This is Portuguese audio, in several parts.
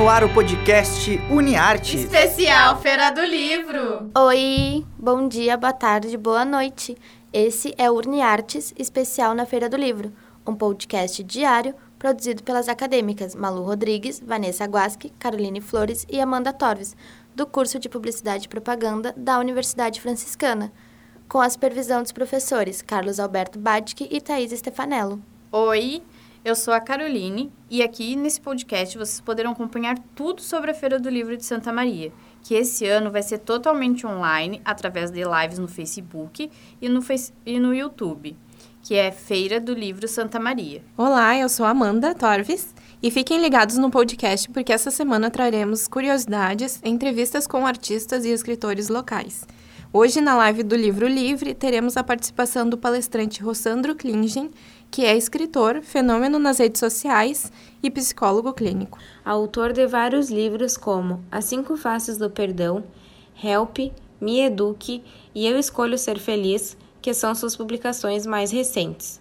no ar o podcast UniArtes. Especial Feira do Livro. Oi, bom dia, boa tarde, boa noite. Esse é o UniArtes Especial na Feira do Livro, um podcast diário produzido pelas acadêmicas Malu Rodrigues, Vanessa Guasque, Caroline Flores e Amanda Torres, do curso de Publicidade e Propaganda da Universidade Franciscana, com a supervisão dos professores Carlos Alberto Badke e Thaís Stefanello. Oi, eu sou a Caroline e aqui nesse podcast vocês poderão acompanhar tudo sobre a Feira do Livro de Santa Maria, que esse ano vai ser totalmente online através de lives no Facebook e no, face e no YouTube, que é Feira do Livro Santa Maria. Olá, eu sou Amanda Torves e fiquem ligados no podcast porque essa semana traremos curiosidades, entrevistas com artistas e escritores locais. Hoje, na live do Livro Livre, teremos a participação do palestrante Rossandro Klingen, que é escritor, fenômeno nas redes sociais e psicólogo clínico. Autor de vários livros como As Cinco Faces do Perdão, Help, Me Eduque e Eu Escolho Ser Feliz, que são suas publicações mais recentes.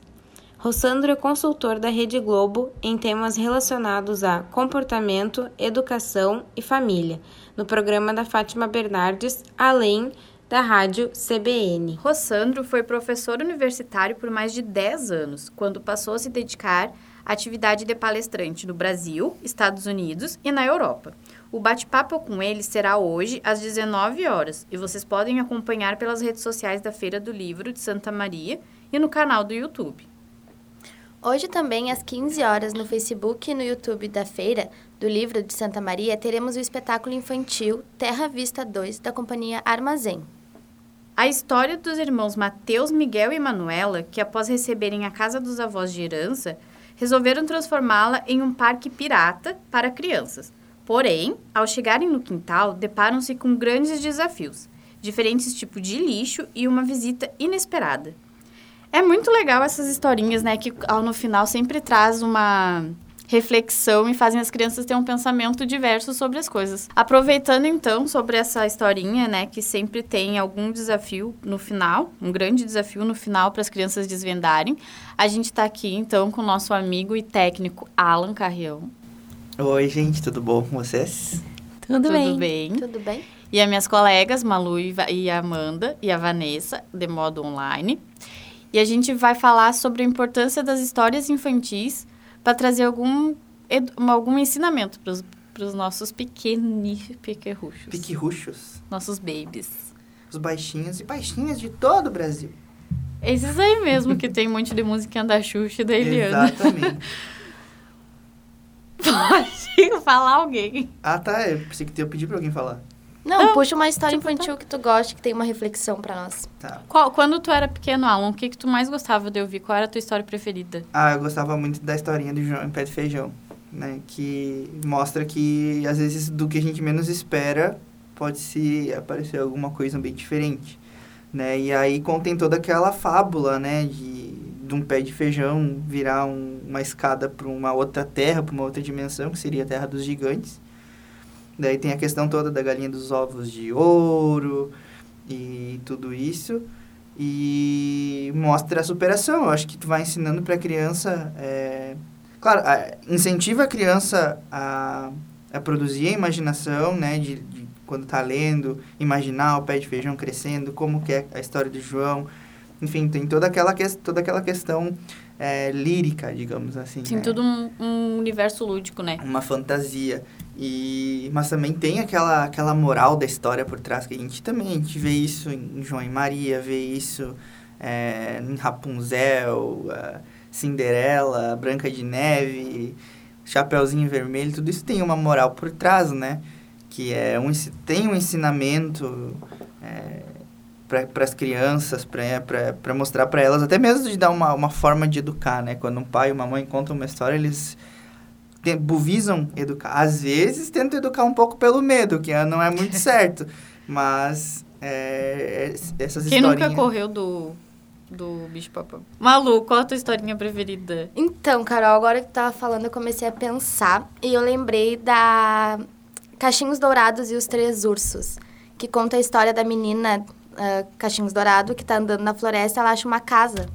Rossandro é consultor da Rede Globo em temas relacionados a comportamento, educação e família, no programa da Fátima Bernardes, além da rádio CBN. Rossandro foi professor universitário por mais de 10 anos, quando passou a se dedicar à atividade de palestrante no Brasil, Estados Unidos e na Europa. O bate-papo com ele será hoje às 19 horas e vocês podem acompanhar pelas redes sociais da Feira do Livro de Santa Maria e no canal do YouTube. Hoje também às 15 horas no Facebook e no YouTube da Feira do Livro de Santa Maria teremos o espetáculo infantil Terra Vista 2 da companhia Armazém. A história dos irmãos Mateus, Miguel e Manuela, que após receberem a casa dos avós de herança, resolveram transformá-la em um parque pirata para crianças. Porém, ao chegarem no quintal, deparam-se com grandes desafios, diferentes tipos de lixo e uma visita inesperada. É muito legal essas historinhas, né, que no final sempre traz uma reflexão e fazem as crianças ter um pensamento diverso sobre as coisas. Aproveitando então sobre essa historinha, né, que sempre tem algum desafio no final, um grande desafio no final para as crianças desvendarem, a gente está aqui então com o nosso amigo e técnico Alan Carrião. Oi, gente, tudo bom com vocês? Tudo, Tudo bem. bem? Tudo bem? E as minhas colegas, Malu e e a Amanda e a Vanessa, de modo online. E a gente vai falar sobre a importância das histórias infantis para trazer algum, algum ensinamento para os nossos pequenos pequerruchos. Piquirruchos, Nossos babies. os baixinhos e baixinhas de todo o Brasil. Esses aí mesmo que tem um monte de musiquinha da Xuxa e da Eliana. Exatamente. Pode falar alguém. ah, tá, eu pensei que eu pedi pra alguém falar. Não, Não, puxa uma história tipo, infantil que tu goste, que tem uma reflexão pra nós. Tá. Qual, quando tu era pequeno, Alan, o que, que tu mais gostava de ouvir? Qual era a tua história preferida? Ah, eu gostava muito da historinha do João em Pé de Feijão, né? Que mostra que, às vezes, do que a gente menos espera, pode se aparecer alguma coisa bem diferente, né? E aí contém toda aquela fábula, né? De, de um pé de feijão virar um- uma escada para uma outra terra, para uma outra dimensão, que seria a Terra dos Gigantes. Daí tem a questão toda da galinha dos ovos de ouro e tudo isso. E mostra a superação. Eu acho que tu vai ensinando para a criança. é, Claro, a- incentiva a criança a, a produzir a imaginação, né? De, de quando tá lendo, imaginar o pé de feijão crescendo, como que é a história do João. Enfim, tem toda aquela, ques- toda aquela questão é, lírica, digamos assim. Tem né? tudo um, um universo lúdico, né? uma fantasia. E, mas também tem aquela, aquela moral da história por trás, que a gente também a gente vê isso em João e Maria, vê isso é, em Rapunzel, Cinderela, Branca de Neve, Chapeuzinho Vermelho, tudo isso tem uma moral por trás, né? Que é um, tem um ensinamento é, para as crianças, para mostrar para elas, até mesmo de dar uma, uma forma de educar, né? Quando um pai e uma mãe contam uma história, eles visam educar. Às vezes tentam educar um pouco pelo medo, que não é muito certo. Mas é, essas Quem historinhas... nunca correu do, do bicho papão? Malu, qual a tua historinha preferida? Então, Carol, agora que tu tava falando, eu comecei a pensar e eu lembrei da Cachinhos Dourados e os Três Ursos, que conta a história da menina ah, Cachinhos Dourado que tá andando na floresta, ela acha uma casa.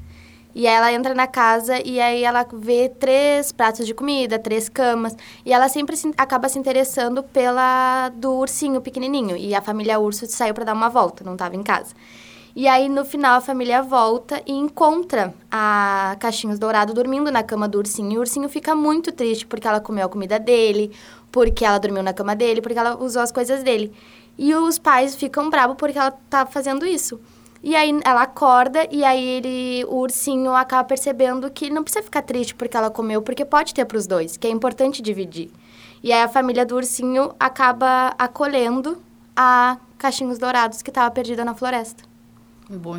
E ela entra na casa e aí ela vê três pratos de comida, três camas. E ela sempre se, acaba se interessando pela do ursinho pequenininho. E a família urso saiu para dar uma volta, não estava em casa. E aí, no final, a família volta e encontra a Caixinhos Dourado dormindo na cama do ursinho. E o ursinho fica muito triste porque ela comeu a comida dele, porque ela dormiu na cama dele, porque ela usou as coisas dele. E os pais ficam bravos porque ela tá fazendo isso. E aí ela acorda e aí ele, o ursinho acaba percebendo que não precisa ficar triste porque ela comeu, porque pode ter para os dois, que é importante dividir. E aí a família do ursinho acaba acolhendo a Caixinhos Dourados que estava perdida na floresta. Um bom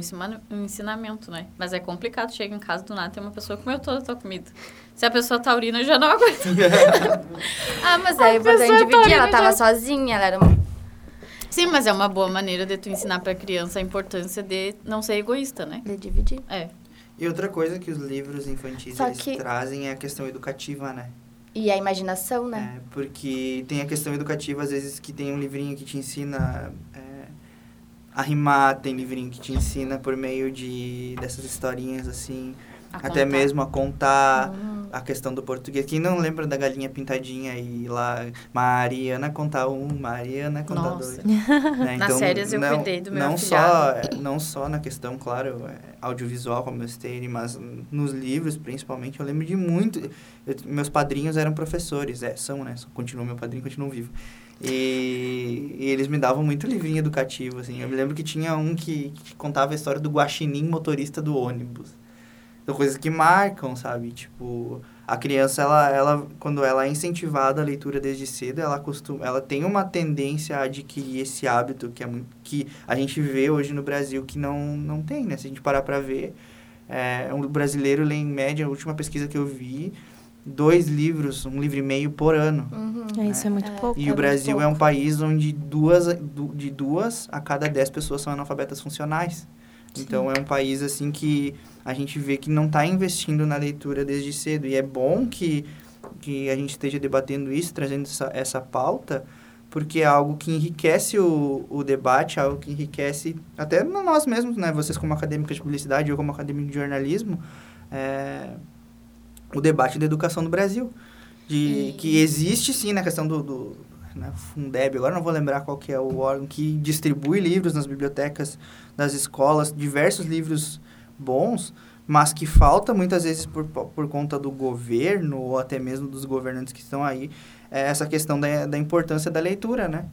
ensinamento, né? Mas é complicado, chega em casa do nada tem uma pessoa que comeu toda a tua comida. Se a pessoa taurina, já não aguenta. ah, mas é importante dividir, ela tava já... sozinha, ela era uma... Sim, mas é uma boa maneira de tu ensinar pra criança a importância de não ser egoísta, né? De dividir. É. E outra coisa que os livros infantis que... trazem é a questão educativa, né? E a imaginação, né? É, porque tem a questão educativa, às vezes, que tem um livrinho que te ensina a rimar, tem livrinho que te ensina por meio de dessas historinhas assim, a até contar. mesmo a contar uhum. a questão do português. Quem não lembra da galinha pintadinha e lá Mariana contar um, Mariana contar Nossa. dois. Né? Então, Nas séries eu não, cuidei do meu não só não só na questão, claro, é, audiovisual como eu citei, mas nos livros principalmente, eu lembro de muito. Eu, meus padrinhos eram professores, é, são, né? Continuam meu padrinho, continuam vivo. E, e, eles me davam muito livrinho educativo, assim. Eu me lembro que tinha um que, que contava a história do guaxinim motorista do ônibus. São coisas que marcam, sabe? Tipo, a criança, ela, ela, quando ela é incentivada a leitura desde cedo, ela costuma, ela tem uma tendência a adquirir esse hábito que, é muito, que a gente vê hoje no Brasil que não, não tem, né? Se a gente parar para ver, é, um brasileiro lê em média, a última pesquisa que eu vi, dois livros, um livro e meio por ano. Uhum. É, isso é muito é, pouco. E é o Brasil é um país onde duas, de duas a cada dez pessoas são analfabetas funcionais. Sim. Então, é um país, assim, que a gente vê que não está investindo na leitura desde cedo. E é bom que, que a gente esteja debatendo isso, trazendo essa, essa pauta, porque é algo que enriquece o, o debate, algo que enriquece até nós mesmos, né? Vocês como acadêmicos de publicidade, eu como acadêmico de jornalismo, é, o debate da educação no Brasil. De, e... Que existe sim na questão do, do né, Fundeb, agora não vou lembrar qual que é o órgão que distribui livros nas bibliotecas das escolas, diversos livros bons, mas que falta muitas vezes por, por conta do governo ou até mesmo dos governantes que estão aí, é essa questão da, da importância da leitura, né?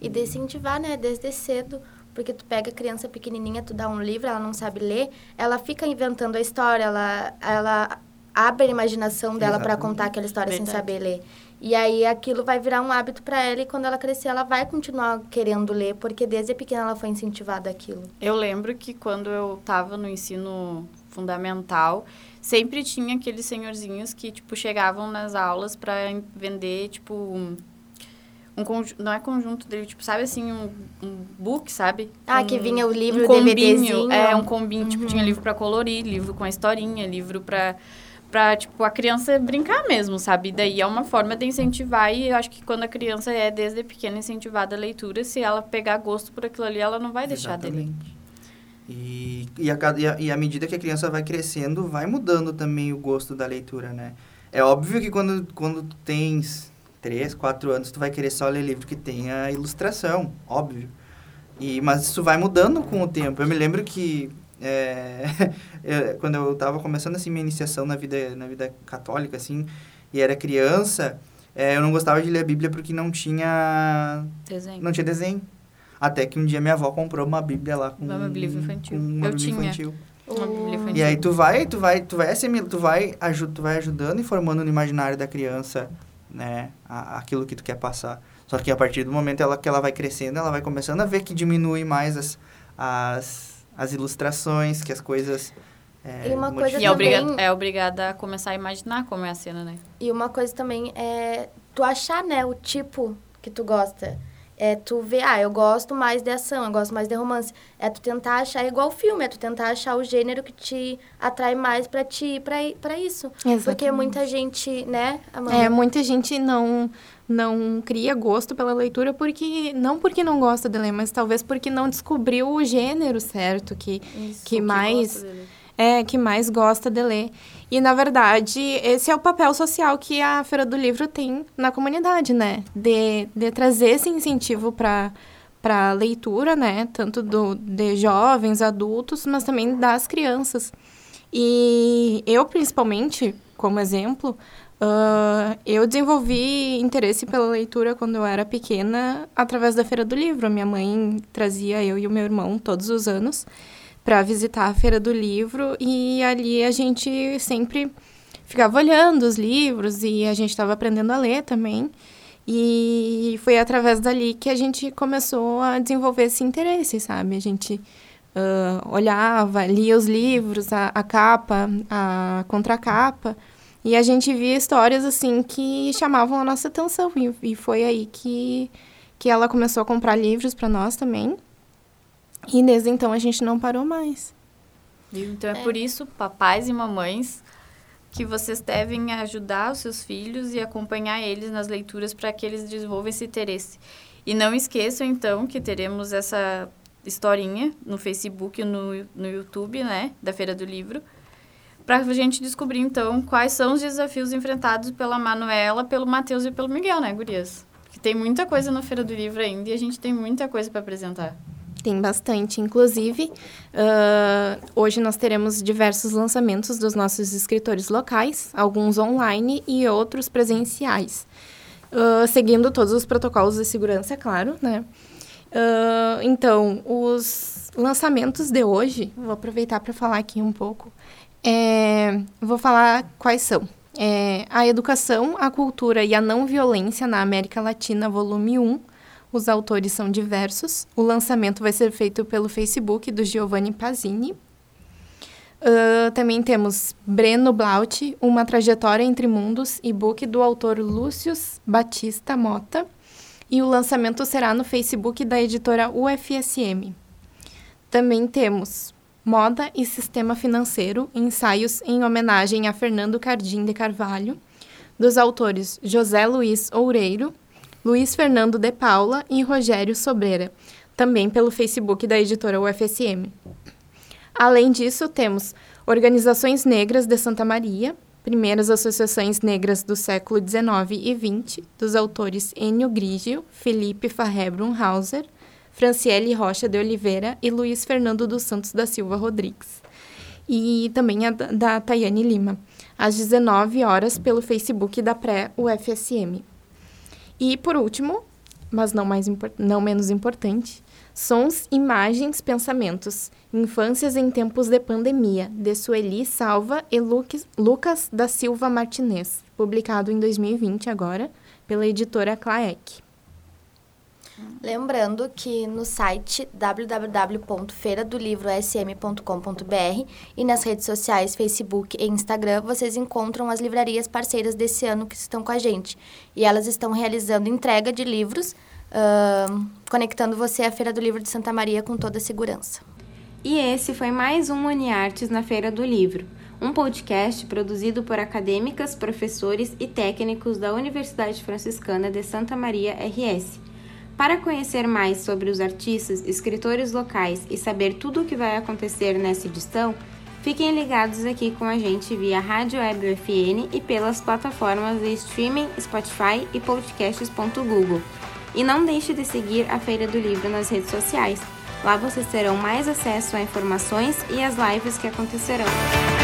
E de incentivar, né, desde cedo, porque tu pega a criança pequenininha, tu dá um livro, ela não sabe ler, ela fica inventando a história, ela, ela abre a imaginação dela para contar aquela história Verdade. sem saber ler. E aí aquilo vai virar um hábito para ela e quando ela crescer ela vai continuar querendo ler, porque desde pequena ela foi incentivada aquilo. Eu lembro que quando eu estava no ensino fundamental, sempre tinha aqueles senhorzinhos que tipo chegavam nas aulas para vender tipo um, um não é conjunto dele, tipo, sabe assim, um, um book, sabe? Ah, um, que vinha o livro, um combinho, É, um combinho, uhum. tipo, tinha uhum. livro para colorir, livro com a historinha, livro para pra, tipo, a criança brincar mesmo, sabe? Daí é uma forma de incentivar e eu acho que quando a criança é desde pequena incentivada a leitura, se ela pegar gosto por aquilo ali, ela não vai deixar Exatamente. dele. E, e, a, e, e à medida que a criança vai crescendo, vai mudando também o gosto da leitura, né? É óbvio que quando, quando tens 3, 4 anos, tu vai querer só ler livro que tenha ilustração, óbvio. E, mas isso vai mudando com o tempo. Eu me lembro que é, eu, quando eu estava começando assim minha iniciação na vida na vida católica assim e era criança é, eu não gostava de ler a Bíblia porque não tinha desenho. não tinha desenho até que um dia minha avó comprou uma Bíblia lá com uma Bíblia infantil uma eu Bíblia tinha infantil. uma Bíblia infantil e aí tu vai tu vai tu vai tu vai tu vai ajudando e formando no imaginário da criança né a, aquilo que tu quer passar só que a partir do momento ela, que ela vai crescendo ela vai começando a ver que diminui mais as, as as ilustrações, que as coisas. É, e uma coisa e é, obriga é obrigada a começar a imaginar como é a cena, né? E uma coisa também é tu achar, né, o tipo que tu gosta. É tu ver, ah, eu gosto mais de ação, eu gosto mais de romance. É tu tentar achar igual filme, é tu tentar achar o gênero que te atrai mais para ti, para isso. Exatamente. Porque muita gente, né, Amanda? É, muita gente não não cria gosto pela leitura porque não porque não gosta de ler, mas talvez porque não descobriu o gênero certo que Isso, que mais é, que mais gosta de ler. E, na verdade, esse é o papel social que a Feira do Livro tem na comunidade, né? De, de trazer esse incentivo para para leitura, né? Tanto do, de jovens, adultos, mas também das crianças. E eu, principalmente, como exemplo, uh, eu desenvolvi interesse pela leitura quando eu era pequena através da Feira do Livro. Minha mãe trazia eu e o meu irmão todos os anos para visitar a Feira do Livro e ali a gente sempre ficava olhando os livros e a gente estava aprendendo a ler também. E foi através dali que a gente começou a desenvolver esse interesse, sabe? A gente uh, olhava, lia os livros, a, a capa, a contracapa, e a gente via histórias, assim, que chamavam a nossa atenção. E, e foi aí que, que ela começou a comprar livros para nós também. E desde então a gente não parou mais. Então é, é por isso, papais e mamães, que vocês devem ajudar os seus filhos e acompanhar eles nas leituras para que eles desenvolvam esse interesse. E não esqueçam, então, que teremos essa historinha no Facebook e no, no YouTube, né, da Feira do Livro, para a gente descobrir, então, quais são os desafios enfrentados pela Manuela, pelo Matheus e pelo Miguel, né, gurias? Porque tem muita coisa na Feira do Livro ainda e a gente tem muita coisa para apresentar. Tem bastante. Inclusive, uh, hoje nós teremos diversos lançamentos dos nossos escritores locais, alguns online e outros presenciais. Uh, seguindo todos os protocolos de segurança, é claro, né? Uh, então, os lançamentos de hoje, vou aproveitar para falar aqui um pouco. É, vou falar quais são. É, a Educação, a Cultura e a Não Violência na América Latina, volume 1, os autores são diversos. O lançamento vai ser feito pelo Facebook do Giovanni Pazini. Uh, também temos Breno Blaut, Uma Trajetória Entre Mundos, e-book do autor Lúcio Batista Mota. E o lançamento será no Facebook da editora UFSM. Também temos Moda e Sistema Financeiro, ensaios em homenagem a Fernando Cardim de Carvalho, dos autores José Luiz Oureiro, Luiz Fernando de Paula e Rogério Sobreira, também pelo Facebook da editora UFSM. Além disso, temos Organizações Negras de Santa Maria, primeiras associações negras do século XIX e XX, dos autores Enio Grigio, Felipe Farré Brunhauser, Franciele Rocha de Oliveira e Luiz Fernando dos Santos da Silva Rodrigues. E também a da Tayane Lima, às 19 horas pelo Facebook da Pré-UFSM. E por último, mas não, mais não menos importante, Sons, Imagens, Pensamentos. Infâncias em Tempos de Pandemia, de Sueli Salva e Lucas, da Silva Martinez, publicado em 2020 agora, pela editora Claec. Lembrando que no site www.feiradolivrosm.com.br e nas redes sociais Facebook e Instagram vocês encontram as livrarias parceiras desse ano que estão com a gente. E elas estão realizando entrega de livros, uh, conectando você à Feira do Livro de Santa Maria com toda a segurança. E esse foi mais um Uniartes na Feira do Livro, um podcast produzido por acadêmicas, professores e técnicos da Universidade Franciscana de Santa Maria RS. Para conhecer mais sobre os artistas, escritores locais e saber tudo o que vai acontecer nessa edição, fiquem ligados aqui com a gente via Rádio Web UFN e pelas plataformas de streaming Spotify e podcasts.google. E não deixe de seguir a Feira do Livro nas redes sociais. Lá vocês terão mais acesso a informações e as lives que acontecerão.